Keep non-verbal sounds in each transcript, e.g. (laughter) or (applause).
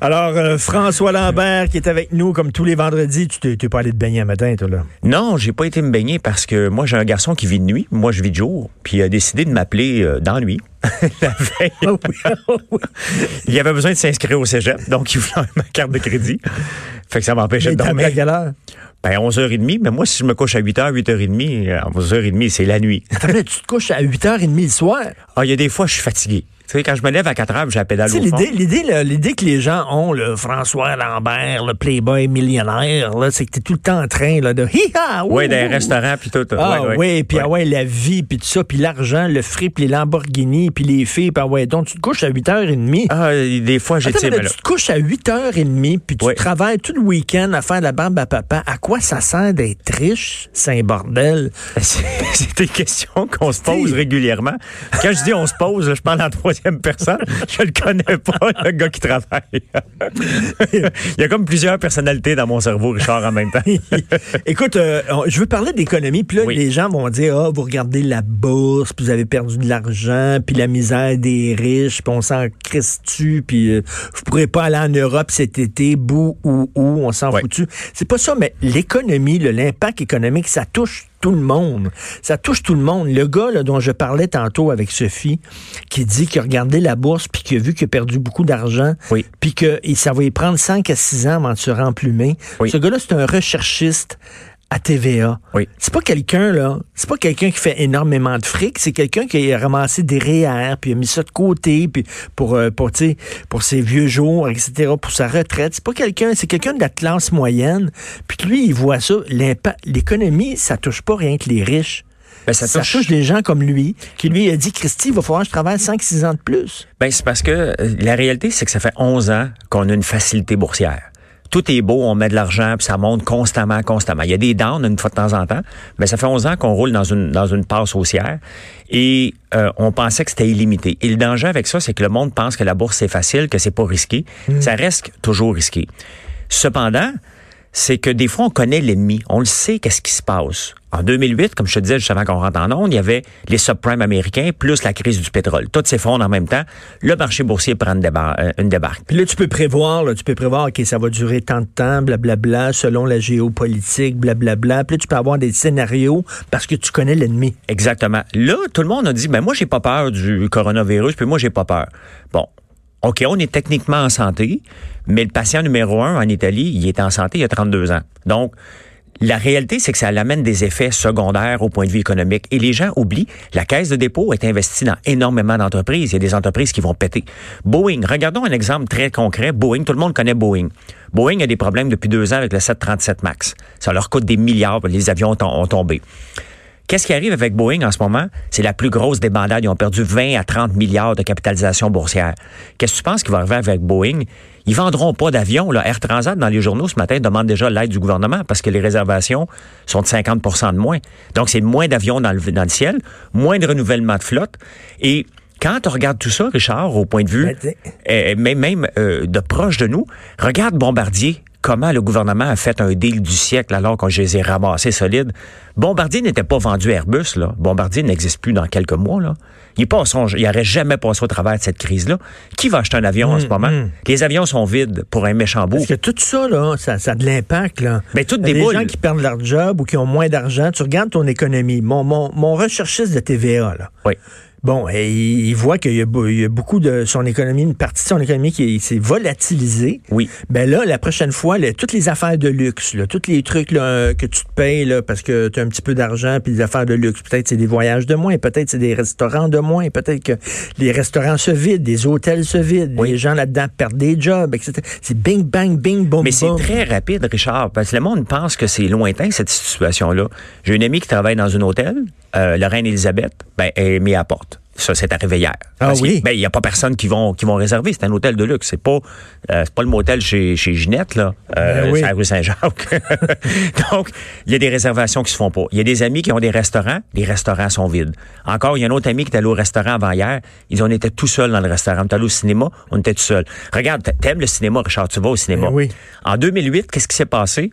Alors, euh, François Lambert qui est avec nous comme tous les vendredis. Tu t'es pas allé te baigner un matin, toi, là? Non, j'ai pas été me baigner parce que moi, j'ai un garçon qui vit de nuit. Moi, je vis de jour. Puis il a décidé de m'appeler euh, dans la nuit. la veille. il avait besoin de s'inscrire au cégep, donc il voulait ma carte de crédit. Fait que ça m'empêchait de dormir. à quelle heure? Ben, 11h30. Mais moi, si je me couche à 8h, 8h30, à 11h30, c'est la nuit. Attends, tu te couches à 8h30 le soir? Ah, il y a des fois, je suis fatigué. Tu sais, quand je me lève à 4 heures, j'ai la pédale Tu au fond. l'idée, l'idée, que les gens ont, le François Lambert, le playboy millionnaire, c'est que t'es tout le temps en train là, de hi-ha! Oui, ouh. restaurants, puis tout. Ah Ouais, ouais. oui, puis ah Ouais. la vie, puis tout ça, puis l'argent, le fric, puis les Lamborghini, puis les filles, puis ah ouais, donc tu te couches à 8h30. Ah, des fois, mais là, tu te couches à 8h30, puis tu Oui. travailles tout le week-end à faire la barbe à papa. À quoi ça sert d'être riche? C'est un bordel? (laughs) C'est des questions qu'on se pose régulièrement. Quand je dis on se pose, je parle en troisième personne. Je le connais pas, le gars qui travaille. Il y a comme plusieurs personnalités dans mon cerveau, Richard, en même temps. Écoute, euh, je veux parler d'économie, puis là, Oui. les gens vont dire, ah, vous regardez la bourse, puis vous avez perdu de l'argent, puis la misère des riches, puis on s'en crisse-tu, puis euh, vous pourrez pas aller en Europe cet été, bou ou ou, on s'en Ouais. foutu. C'est pas ça, mais l'économie, l'impact économique, ça touche tout le monde. Ça touche tout le monde. Le gars là, dont je parlais tantôt avec Sophie, qui dit qu'il a regardé la bourse, puis qu'il a vu qu'il a perdu beaucoup d'argent, Oui. puis que et ça va y prendre 5 à 6 ans avant de se remplumer. Oui. Ce gars-là, c'est un recherchiste à TVA. Oui. C'est pas quelqu'un, là, c'est pas quelqu'un qui fait énormément de fric, c'est quelqu'un qui a ramassé des REER, puis a mis ça de côté, puis pour, euh, pour, tu sais, pour ses vieux jours, etc., pour sa retraite. C'est pas quelqu'un, c'est quelqu'un de la classe moyenne, puis lui, il voit ça, l'impact, l'économie, ça touche pas rien que les riches. Ben, ça Ça touche- touche des gens comme lui, qui lui a dit, Christy, il va falloir que je travaille 5-6 ans de plus. Ben, c'est parce que euh, la réalité, c'est que ça fait 11 ans qu'on a une facilité boursière. Tout est beau, on met de l'argent, puis ça monte constamment, constamment. Il y a des downs une fois de temps en temps, mais ça fait 11 ans qu'on roule dans une, dans une passe haussière et euh, on pensait que c'était illimité. Et le danger avec ça, c'est que le monde pense que la bourse, c'est facile, que c'est pas risqué. Ça reste toujours risqué. Cependant, c'est que des fois, on connaît l'ennemi. On le sait, qu'est-ce qui se passe. En 2008, comme je te disais juste avant qu'on rentre en onde, il y avait les subprimes américains plus la crise du pétrole. Tout s'effondre en même temps. Le marché boursier prend une, débar- euh, une débarque. Puis là, tu peux prévoir, là, tu peux prévoir, OK, ça va durer tant de temps, blablabla, selon la géopolitique, blablabla. Puis là, tu peux avoir des scénarios parce que tu connais l'ennemi. Exactement. Là, tout le monde a dit, ben moi, j'ai pas peur du coronavirus, puis moi, j'ai pas peur. Bon. OK, on est techniquement en santé, mais le patient numéro un en Italie, il est en santé il y a 32 ans. Donc, la réalité, c'est que ça amène des effets secondaires au point de vue économique. Et les gens oublient, la caisse de dépôt est investie dans énormément d'entreprises. Il y a des entreprises qui vont péter. Boeing, regardons un exemple très concret. Boeing, tout le monde connaît Boeing. Boeing a des problèmes depuis deux ans avec le 737 MAX. Ça leur coûte des milliards, les avions ont, tombé. Qu'est-ce qui arrive avec Boeing en ce moment? C'est la plus grosse débandade. Ils ont perdu 20 à 30 milliards de capitalisation boursière. Qu'est-ce que tu penses qui va arriver avec Boeing? Ils vendront pas d'avions. Air Transat, dans les journaux ce matin, demande déjà l'aide du gouvernement parce que les réservations sont de 50% de moins. Donc, c'est moins d'avions dans le, dans le ciel, moins de renouvellement de flotte. Et quand tu regardes tout ça, Richard, au point de vue, Ben, euh, même, même euh, de proche de nous, regarde Bombardier. Comment le gouvernement a fait un deal du siècle alors qu'on les ai ramassés solides? Bombardier n'était pas vendu à Airbus. Là. Bombardier n'existe plus dans quelques mois. Là. Il n'aurait jamais passé au travers de cette crise-là. Qui va acheter un avion en ce moment? Les avions sont vides pour un méchant bout. Parce que tout ça, là, ça, ça a de l'impact, là. Mais tout Il y a des gens qui perdent leur job ou qui ont moins d'argent. Tu regardes ton économie. Mon, mon, mon recherchiste de TVA, là. Oui. Bon, et il, voit qu'il y, a y beaucoup de son économie, une partie de son économie qui est- s'est volatilisée. Oui. Ben là, la prochaine fois, là, toutes les affaires de luxe, là, tous les trucs là, que tu te payes là, parce que tu as un petit peu d'argent, puis des affaires de luxe, peut-être c'est des voyages de moins, peut-être c'est des restaurants de moins, peut-être que les restaurants se vident, les hôtels se vident, Oui. les gens là-dedans perdent des jobs, etc. C'est bing, bang, bing, boum, Mais c'est très rapide, Richard, parce que le monde pense que c'est lointain, cette situation-là. J'ai une amie qui travaille dans un hôtel, euh, la reine Elisabeth, ben, elle est mise à la porte. Ça, c'est arrivé hier. Ah Parce oui? Ben, il n'y a pas personne qui vont, qui vont réserver. C'est un hôtel de luxe. C'est pas, euh, c'est pas le motel chez, chez Ginette, là. Euh, Ben oui. c'est à la rue Saint-Jacques. (laughs) Donc, il y a des réservations qui se font pas. Il y a des amis qui ont des restaurants. Les restaurants sont vides. Encore, il y a un autre ami qui est allé au restaurant avant hier. Ils on était tout seuls dans le restaurant. On est allé au cinéma. On était tout seuls. Regarde, t'aimes le cinéma, Richard. Tu vas au cinéma. Ben oui. En 2008, qu'est-ce qui s'est passé?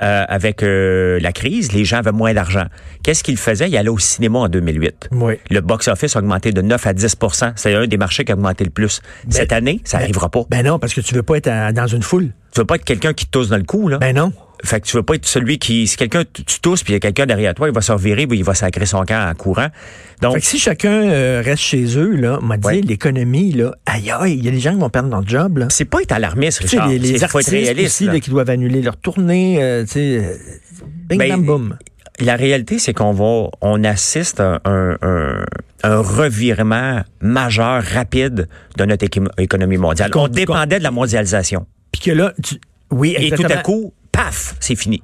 Euh, avec euh, la crise, les gens avaient moins d'argent. Qu'est-ce qu'ils faisaient? Ils allaient au cinéma en 2008. Oui. Le box-office a augmenté de 9 à 10% C'est un des marchés qui a augmenté le plus. Cette année, ça Ben- n'arrivera pas. Ben non, parce que tu veux pas être à- dans une foule. tu veux pas être quelqu'un qui te tousse dans le cou, là. Ben non. Fait que tu veux pas être celui qui, si quelqu'un, tu tousses, puis il y a quelqu'un derrière toi, il va se revirer, puis il va sacrer son camp en courant. Donc, Fait que si chacun euh, reste chez eux, là, m'a dit, Ouais. l'économie, là, aïe aïe, il y a des gens qui vont perdre leur job, là. c'est pas être alarmiste, Tu sais, Richard. les, les Il faut être artistes réaliste. aussi, là. là, qui doivent annuler leur tournée, euh, tu sais, euh, bing Ben, bam boum. La réalité, c'est qu'on va, on assiste à un, un, un revirement majeur, rapide de notre économie mondiale. On dépendait de la mondialisation. Puis que là, tu, oui, Et tout à coup, paf, c'est fini.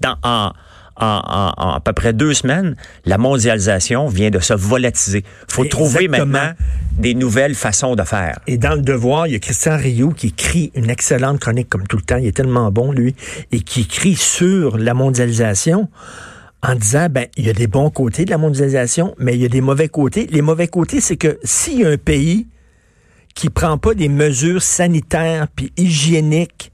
Dans, en, en, en- en à peu près deux semaines, la mondialisation vient de se volatiser. faut trouver maintenant des nouvelles façons de faire. Et dans le devoir, il y a Christian Rio qui écrit une excellente chronique comme tout le temps. Il est tellement bon, lui, et qui écrit sur la mondialisation en disant, ben, il y a des bons côtés de la mondialisation, mais il y a des mauvais côtés. Les mauvais côtés, c'est que s'il y a un pays qui prend pas des mesures sanitaires puis hygiéniques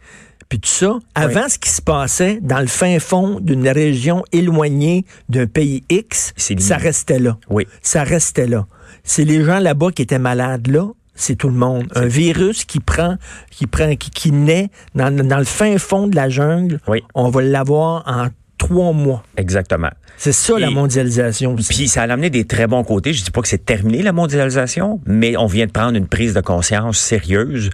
puis tout ça, avant ce qui se passait dans le fin fond d'une région éloignée d'un pays X, ça restait là. Oui. Ça restait là. C'est les gens là-bas qui étaient malades là, c'est tout le monde. Un virus qui prend, qui prend, qui, qui naît dans, dans le fin fond de la jungle, Oui. on va l'avoir en trois mois. Exactement. C'est ça la mondialisation. aussi. Puis ça a amené des très bons côtés. Je dis pas que c'est terminé la mondialisation, mais on vient de prendre une prise de conscience sérieuse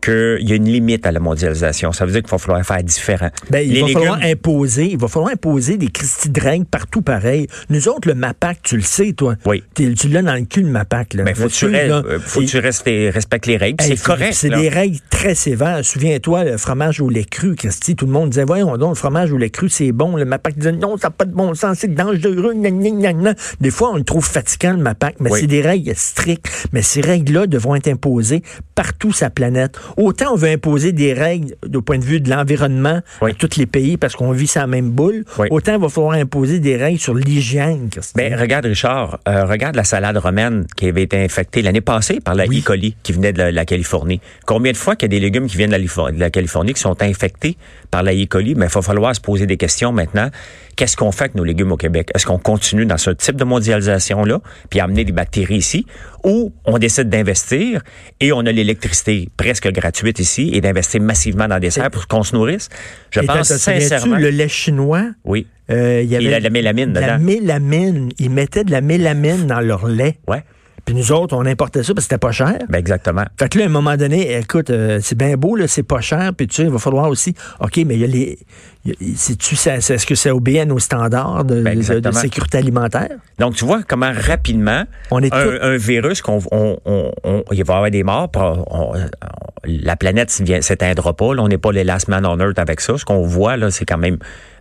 qu'il y a une limite à la mondialisation. Ça veut dire qu'il va falloir faire différent. Ben, il Les va falloir imposer, il va falloir imposer des Christy de règles partout pareil. Nous autres, le MAPAC, tu le sais, toi. Oui. Tu l'as dans le cul, le MAPAC, là. Ben, faut que tu, là, faut que tu restes, respectes les règles. Hey, c'est correct. C'est des règles très sévères. Souviens-toi, le fromage au lait cru, Christy, tout le monde disait, voyons donc, le fromage au lait cru, c'est bon. Le MAPAC disait, non, ça n'a pas de bon sens, c'est dangereux. Des fois, on le trouve fatigant, le MAPAC, mais Oui. c'est des règles strictes. Mais ces règles-là devront être imposées partout sur la planète. Autant on veut imposer des règles du point de vue de l'environnement Oui. à tous les pays parce qu'on vit la même boule, Oui. autant il va falloir imposer des règles sur l'hygiène. Ben, regarde, Richard, euh, regarde la salade romaine qui avait été infectée l'année passée par la E. coli qui venait de la, la Californie. Combien de fois qu'il y a des légumes qui viennent de la, Lifo- de la Californie qui sont infectés par la E. coli? Mais il va falloir se poser des questions maintenant. Qu'est-ce qu'on fait avec nos légumes au Québec? Est-ce qu'on continue dans ce type de mondialisation-là, puis amener des bactéries ici, ou on décide d'investir et on a l'électricité presque gratuite ici et d'investir massivement dans des serres pour qu'on se nourrisse? Je Et pense sincèrement... le lait chinois, Oui. euh, il y avait Il a de la mélamine de la dedans. mélamine. Ils mettaient de la mélamine dans leur lait. Ouais. Puis nous autres, on importait ça parce que c'était pas cher. Ben exactement. Fait que là, à un moment donné, écoute, euh, c'est bien beau, là, c'est pas cher, puis tu sais, il va falloir aussi, OK, mais il y a les... Est-ce que ça obéit à nos standards de, Ben, de- de exactement. sécurité alimentaire? Donc, tu vois comment rapidement On est un, tout- un virus qu'on on, on- on- il va y avoir des morts, on- la planète s'éteindra pas. Là, on n'est pas les last man on earth avec ça. Ce qu'on voit là, c'est quand même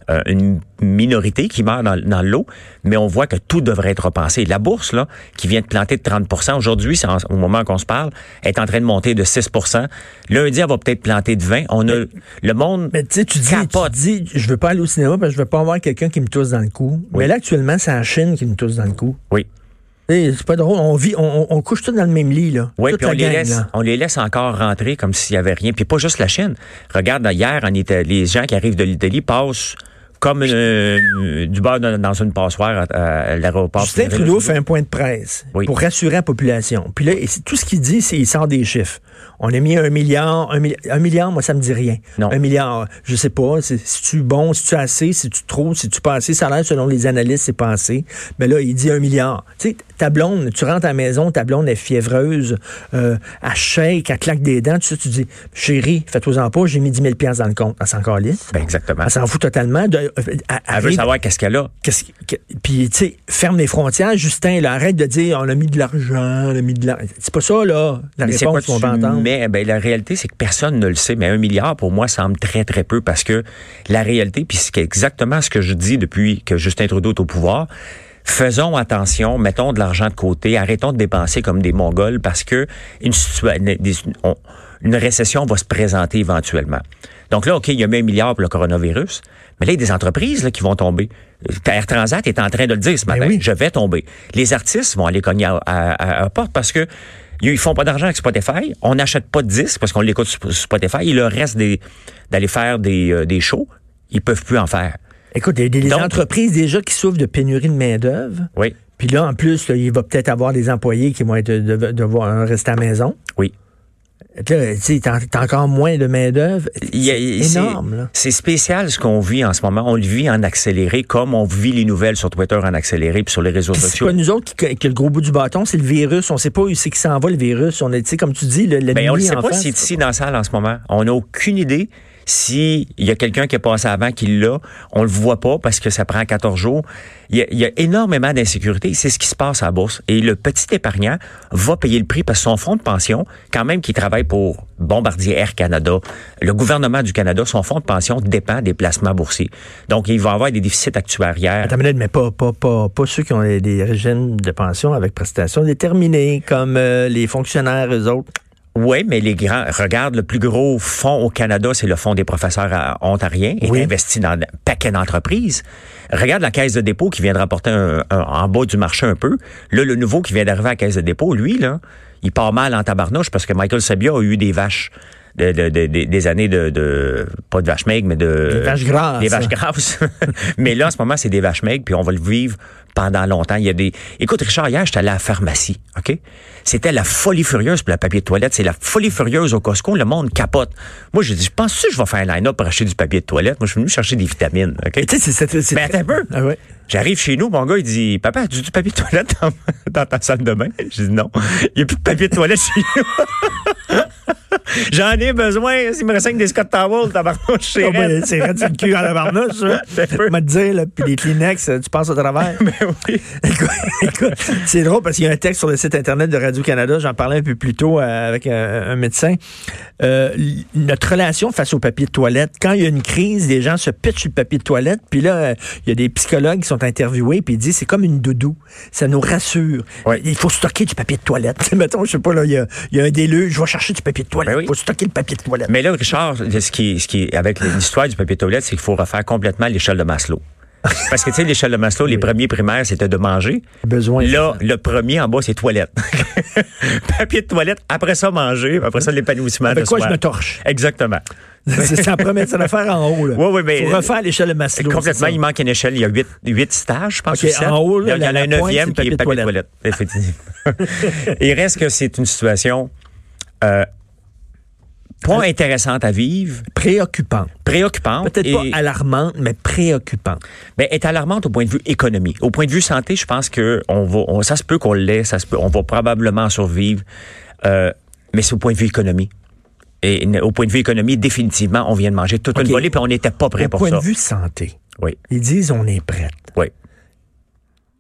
euh, une minorité qui meurt dans, dans l'eau, mais on voit que tout devrait être repensé. La bourse là, qui vient de planter de 30% aujourd'hui, au moment qu'on se parle, est en train de monter de 6% Lundi, elle va peut-être planter de 20% On a le monde. Mais tu sais, tu dis, tu dis, je veux pas aller au cinéma parce que je veux pas avoir quelqu'un qui me tousse dans le cou. Oui. Mais là, actuellement, c'est la Chine qui me tousse dans le cou. Oui. C'est pas drôle. On vit, on, couche tous dans le même lit, là. Oui, puis on les, laisse, on les laisse encore rentrer comme s'il y avait rien. Puis pas juste la Chine. Regarde, hier, en Italie, les gens qui arrivent de l'Italie passent comme euh, du beurre dans, une passoire à, à l'aéroport. Justin Trudeau fait un point de presse Oui. pour rassurer la population. Puis là, tout ce qu'il dit, c'est il sort des chiffres. On a mis un milliard, un, mi- un milliard, moi, ça me dit rien. Non. Un milliard, je sais pas, si tu bon, si tu assez, si tu trop, si tu pas assez, ça a l'air, selon les analystes, c'est pas assez. Mais là, il dit un milliard. Tu sais, ta blonde, tu rentres à la maison, ta blonde est fiévreuse, euh, elle shake, elle claque des dents, tu sais, tu dis, chérie, fais-toi-en pas, j'ai mis 10 000 piastres dans le compte. Elle s'en calisse. Ben, exactement. Elle s'en fout totalement. De, euh, elle- Elle veut savoir qu'est-ce qu'elle a. Qu'est-ce que- puis, tu sais, ferme les frontières. Justin, là, arrête de dire on a mis de l'argent, on a mis de l'argent. C'est pas ça, là, la Mais réponse qu'on va entendre. mets? Ben, la réalité, c'est que personne ne le sait. Mais un milliard, pour moi, semble très, très peu parce que la réalité, puis c'est exactement ce que je dis depuis que Justin Trudeau est au pouvoir, faisons attention, mettons de l'argent de côté, arrêtons de dépenser comme des Mongols parce que une, une récession va se présenter éventuellement. Donc là, OK, il y a mis un milliard pour le coronavirus, mais là, il y a des entreprises là, qui vont tomber. Air Transat est en train de le dire ce ben matin. Je vais tomber. Les artistes vont aller cogner à, à, porte parce que ils font pas d'argent avec Spotify. On n'achète pas de disques parce qu'on l'écoute sur Spotify. Il leur reste d'aller faire des, euh, des shows. Ils peuvent plus en faire. Écoute, il y a des entreprises déjà qui souffrent de pénurie de main-d'œuvre. Oui. Puis là, en plus, il va peut-être avoir des employés qui vont être devoir rester à la maison. Oui. Tu as encore moins de main-d'œuvre. C'est énorme. C'est spécial ce qu'on vit en ce moment. On le vit en accéléré, comme on vit les nouvelles sur Twitter en accéléré puis sur les réseaux sociaux. C'est pas nous autres qui, qui, le gros bout du bâton, c'est le virus. On sait pas où c'est qui s'en va, le virus. On est, comme tu dis, le, le ben, on ne sait pas si c'est ici dans la salle en ce moment. On n'a aucune idée. S'il y a quelqu'un qui est passé avant qui l'a, on le voit pas parce que ça prend 14 jours. Il y a, énormément d'insécurité. C'est ce qui se passe à la bourse. Et le petit épargnant va payer le prix parce que son fonds de pension, quand même qui travaille pour Bombardier Air Canada, le gouvernement du Canada, son fonds de pension dépend des placements boursiers. Donc, il va avoir des déficits actuariels. Attends, mais pas, pas, pas, pas ceux qui ont des régimes de pension avec prestations déterminées, comme euh, les fonctionnaires, eux autres. Oui, mais les grands, regarde, le plus gros fonds au Canada, c'est le fonds des professeurs ontariens. Il est investi dans un paquet d'entreprises. Regarde la caisse de dépôt qui vient de rapporter un, en bas du marché un peu. Là, le nouveau qui vient d'arriver à la caisse de dépôt, lui, là, il part mal en tabarnouche parce que Michael Sabia a eu des vaches. De, des années de, pas de vaches maigres, mais de des vaches grasses. Des vaches grasses. (laughs) mais là, en ce moment, c'est des vaches maigres, puis on va le vivre pendant longtemps. Il y a des. Écoute, Richard, hier, j'étais allé à la pharmacie, OK? C'était la folie furieuse pour le papier de toilette. C'est la folie furieuse au Costco. Le monde capote. Moi, j'ai dit, je pense que je vais faire un line-up pour acheter du papier de toilette. Moi, je suis venu chercher des vitamines, OK? Tu sais, c'est. Mais attends un peu. Ah ouais. J'arrive chez nous, mon gars, il dit Papa, as-tu du papier de toilette dans, (laughs) ta salle de bain? Je dis non. Il n'y a plus de papier de toilette chez nous. (laughs) J'en ai besoin. Il me reste des Scott Towels, tabarnouche, chez oh, ben, C'est red le cul à la barnouche, ça. Je te dire, là, puis les Kleenex, tu passes au travers. Mais (laughs) ben oui. écoute, c'est drôle parce qu'il y a un texte sur le site Internet de Radio-Canada, j'en parlais un peu plus tôt euh, avec un, médecin. Euh, notre relation face au papier de toilette, quand il y a une crise, les gens se pitchent sur le papier de toilette, puis là, il y a des psychologues qui sont interviewés, puis ils disent c'est comme une doudou. Ça nous rassure. Il faut stocker du papier de toilette. (laughs) Mettons, je sais pas, là, il y a, y a un déluge, je vais chercher du papier de toilette. Ben il faut stocker le papier de toilette. Mais là, Richard, ce qui, ce qui avec l'histoire du papier de toilette, c'est qu'il faut refaire complètement l'échelle de Maslow. (laughs) Parce que, tu sais, l'échelle de Maslow, les premiers primaires, c'était de manger. Besoin. Là, le premier en bas, c'est toilette. (laughs) Papier de toilette, après ça, manger, après ça, l'épanouissement Avec quoi je me torche? Exactement. (laughs) c'est la première, en haut. Là. Oui, oui, mais. Faut refaire l'échelle de Maslow. Complètement, il manque une échelle. Il y a huit, huit stages, je pense. Okay, en haut, là, il y en a un neuvième qui est papier de toilette. Effectivement. il reste que c'est une situation euh, Point intéressante à vivre. Préoccupante. Préoccupante. Peut-être pas alarmante, mais préoccupante. Mais ben, est alarmante au point de vue économie. Au point de vue santé, je pense que on va, ça se peut qu'on l'ait, ça se peut, on va probablement survivre. Euh, mais c'est au point de vue économie. Et au point de vue économie, définitivement, on vient de manger toute une volée, puis on n'était pas prêt pour ça. Au point de vue santé, oui. ils disent on est prêt. Oui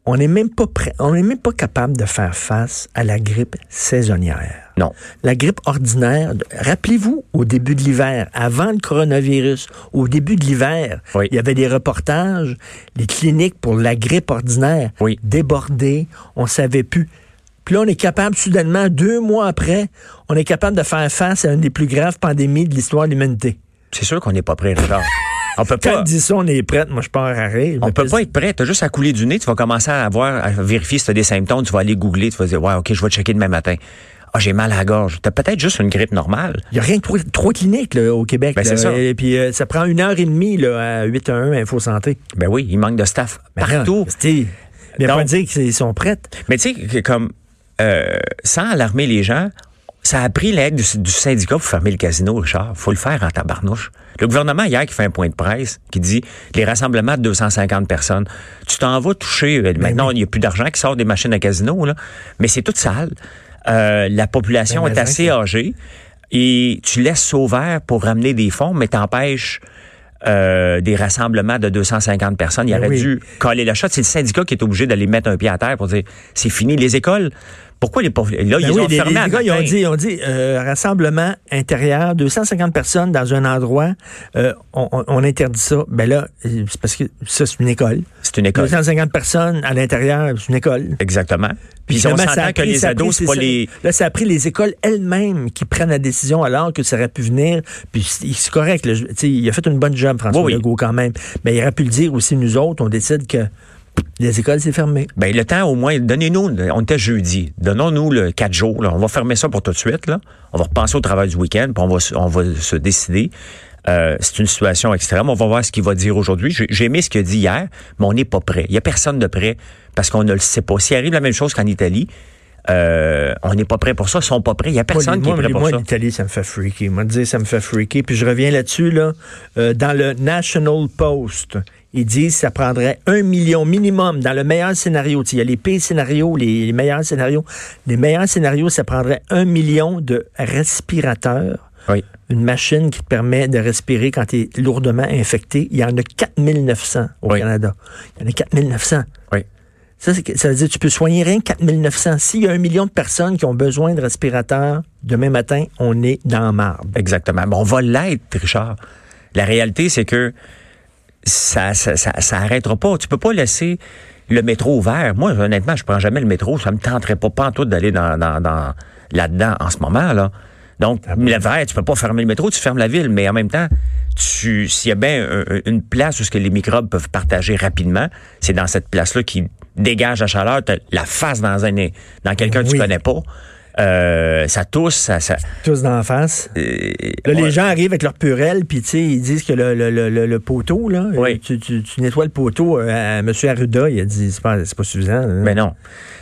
on n'est même pas prêt, on n'est même pas capable de faire face à la grippe saisonnière. Non. La grippe ordinaire, rappelez-vous, au début de l'hiver, avant le coronavirus, au début de l'hiver, il y avait des reportages, les cliniques pour la grippe ordinaire oui. débordées, on savait plus. Puis là, on est capable, soudainement, deux mois après, on est capable de faire face à une des plus graves pandémies de l'histoire de l'humanité. C'est sûr qu'on n'est pas prêt, Richard. On peut Quand pas. dit ça, on est prêt. Moi, je pars à rire. On peut pas être prêt. Tu as juste à couler du nez. Tu vas commencer à avoir, à vérifier si tu as des symptômes. Tu vas aller googler. Tu vas dire, ouais, OK, je vais checker demain matin. Ah, j'ai mal à la gorge. T'as peut-être juste une grippe normale. Il n'y a rien que trois, cliniques au Québec. Ben, c'est ça. Et puis, euh, ça prend une heure et demie là, à 8 à 1 Info Santé. Ben oui, il manque de staff ben partout. Mais il pas dire qu'ils sont prêts. Mais tu sais, comme, euh, sans alarmer les gens, ça a pris l'aide du, syndicat pour fermer le casino, Richard. faut le faire en tabarnouche. Le gouvernement, hier, qui fait un point de presse, qui dit les rassemblements de 250 personnes, tu t'en vas toucher. Euh, ben maintenant, il n'y a plus d'argent qui sort des machines à casino, là, mais c'est tout sale. Euh, la population ben, est assez âgée et tu laisses sauveur pour ramener des fonds, mais t'empêches euh, des rassemblements de 250 personnes. Il ben aurait dû coller la shot. C'est le syndicat qui est obligé d'aller mettre un pied à terre pour dire c'est fini. Les écoles Pourquoi les pas... Là, Ben ils oui, ont les, fermé les à gars, ils ont dit, ils ont dit euh, rassemblement intérieur, 250 personnes dans un endroit, euh, on, on- on interdit ça. Ben là, euh, c'est parce que ça, c'est une école. C'est une école. 250 personnes à l'intérieur, c'est une école. Exactement. Puis on finalement, ça s'entend que les ados, c'est pas les... Là, ça a pris les écoles elles-mêmes qui prennent la décision alors que ça aurait pu venir. Puis c'est correct. là, je- tu sais, il a fait une bonne job, François Oui, oui. Legault, quand même. Mais il aurait pu le dire aussi, nous autres, on décide que les écoles, c'est fermé. Ben, le temps, au moins, donnez-nous, on était jeudi, donnons-nous le quatre jours, là. on va fermer ça pour tout de suite, là. On va repenser au travail du week-end, puis on va, se- on va se décider. Euh, c'est une situation extrême. On va voir ce qu'il va dire aujourd'hui. J'ai aimé ce qu'il a dit hier, mais on n'est pas prêt. Il n'y a personne de prêt parce qu'on ne le sait pas. S'il arrive la même chose qu'en Italie, euh, on n'est pas prêt pour ça. Ils sont pas prêts. Il n'y a personne moi, qui est moi, prêt pour moi, ça. l'Italie, ça me fait freaker. Moi, dire, ça me fait freaker. Puis je reviens là-dessus, là, euh, dans le National Post. Ils disent que ça prendrait un million minimum dans le meilleur scénario. Il y a les pires scénarios, les, les meilleurs scénarios. Les meilleurs scénarios, ça prendrait un million de respirateurs. Oui. Une machine qui te permet de respirer quand tu es lourdement infecté. Il y en a 4900 au Oui. Canada. Il y en a 4900. Oui. Ça, ça veut dire que tu peux soigner rien que 4900. S'il y a un million de personnes qui ont besoin de respirateurs, demain matin, on est dans marde. Exactement. Bon, on va l'être, Richard. La réalité, c'est que ça, ça, ça, ça arrêtera pas. Tu peux pas laisser le métro ouvert. Moi, honnêtement, je prends jamais le métro. Ça me tenterait pas, pas en tout d'aller dans, dans, dans- là-dedans en ce moment, là. Donc, l'hiver, tu peux pas fermer le métro, tu fermes la ville, mais en même temps, tu, s'il y a bien un- une place où ce que les microbes peuvent partager rapidement, c'est dans cette place-là qui dégage la chaleur, t'as la face dans un, dans quelqu'un que tu connais pas. Euh, ça tousse, ça, ça Tous dans la face. euh, Là, ouais. les gens arrivent avec leur purelle, puis tu sais, ils disent que le, le, le, le- poteau, là, Oui. tu, tu, tu nettoies le poteau. euh, à M. Arruda, il a dit, c'est pas, c'est pas suffisant. là. Mais non.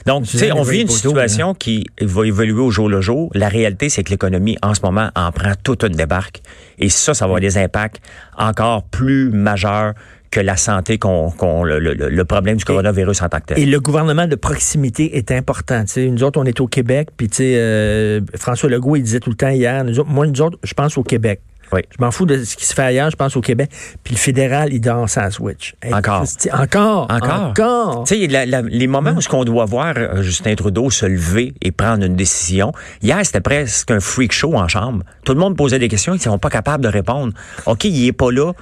Donc, tu sais, on vit une Poteau, situation qui va évoluer au jour le jour. La réalité, c'est que l'économie, en ce moment, en prend toute une débarque. Et ça, ça va avoir des impacts encore plus majeurs que la santé, qu'on, qu'on- le, le- le problème du coronavirus en tant que tel. Et le gouvernement de proximité est important. Nous autres, on est au Québec, puis euh, François Legault, il disait tout le temps hier, nous autres- moi, nous autres, je pense au Québec. Oui. Je m'en fous de ce qui se fait ailleurs, je pense au Québec. Puis le fédéral, il dort sans switch. Hey, Encore. Encore. Encore. Encore. Tu sais, les moments où ce qu'on doit voir euh, Justin Trudeau se lever et prendre une décision, hier, c'était presque un freak show en chambre. Tout le monde posait des questions, ils ne sont pas capables de répondre. OK, il est pas là,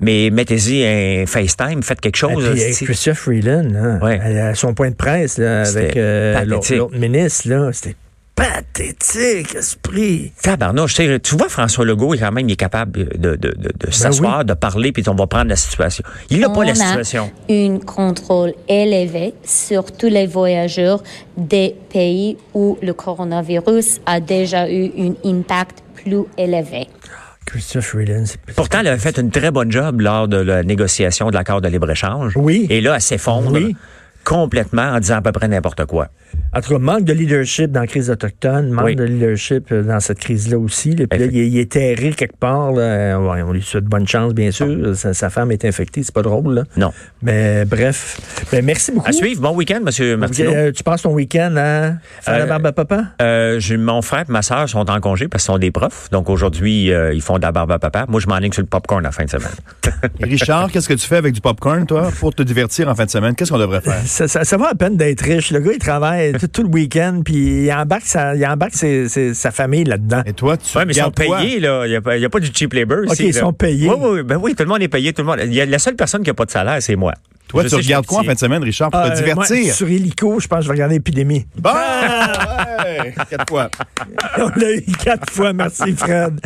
mais mettez-y un FaceTime, faites quelque Et chose. puis, euh, c'est- Christian Freeland, là, Ouais. à son point de presse là, avec euh, l'autre ministre, là, c'était pathétique, esprit. Tabarnouche, tu vois, François Legault, quand même, il est capable de, de, de, Ben s'asseoir, de parler, puis on va prendre la situation. Il n'a pas la On a situation. un contrôle élevé sur tous les voyageurs des pays où le coronavirus a déjà eu un impact plus élevé. Freeland, Pourtant, elle avait fait une très bonne job lors de la négociation de l'accord de libre-échange. Oui. Et là, elle s'effondre Oui. complètement en disant à peu près n'importe quoi. En tout cas, manque de leadership dans la crise autochtone, manque Oui. de leadership euh, dans cette crise-là aussi. là. Puis là, il, est- il est terré quelque part. Là. Ouais, on lui souhaite bonne chance, bien sûr. Sa, sa femme est infectée, c'est pas drôle. Là. Non. Mais bref, ben, merci beaucoup. À suivre. Bon week-end, Monsieur Martineau. Euh, tu passes ton week-end à faire la Euh, barbe à papa? Euh, mon frère et ma soeur sont en congé parce qu'ils sont des profs. Donc aujourd'hui, euh, ils font de la barbe à papa. Moi, je m'enligne sur le popcorn la fin de semaine. (laughs) Richard, qu'est-ce que tu fais avec du popcorn, toi, pour te divertir en fin de semaine? Qu'est-ce qu'on devrait faire? Ça, ça, ça va à peine d'être riche. Le gars, il travaille tout, tout le week-end, puis il embarque sa, il embarque ses- ses- sa famille là-dedans. Et toi, tu Oui, mais ils sont payés, là. Il n'y a, pas- il y a pas du cheap labor OK, ici. ils là. sont payés. Oui, oui, ben oui, tout le monde est payé, tout le monde. Il y a la seule personne qui n'a pas de salaire, c'est moi. Toi, Je tu sais, regardes quoi en fin de semaine, Richard, pour Euh, te divertir? moi, sur Hélico, je pense que je vais regarder l'épidémie. Bon! ouais! Quatre fois. (laughs) On l'a eu quatre fois. Merci, Fred.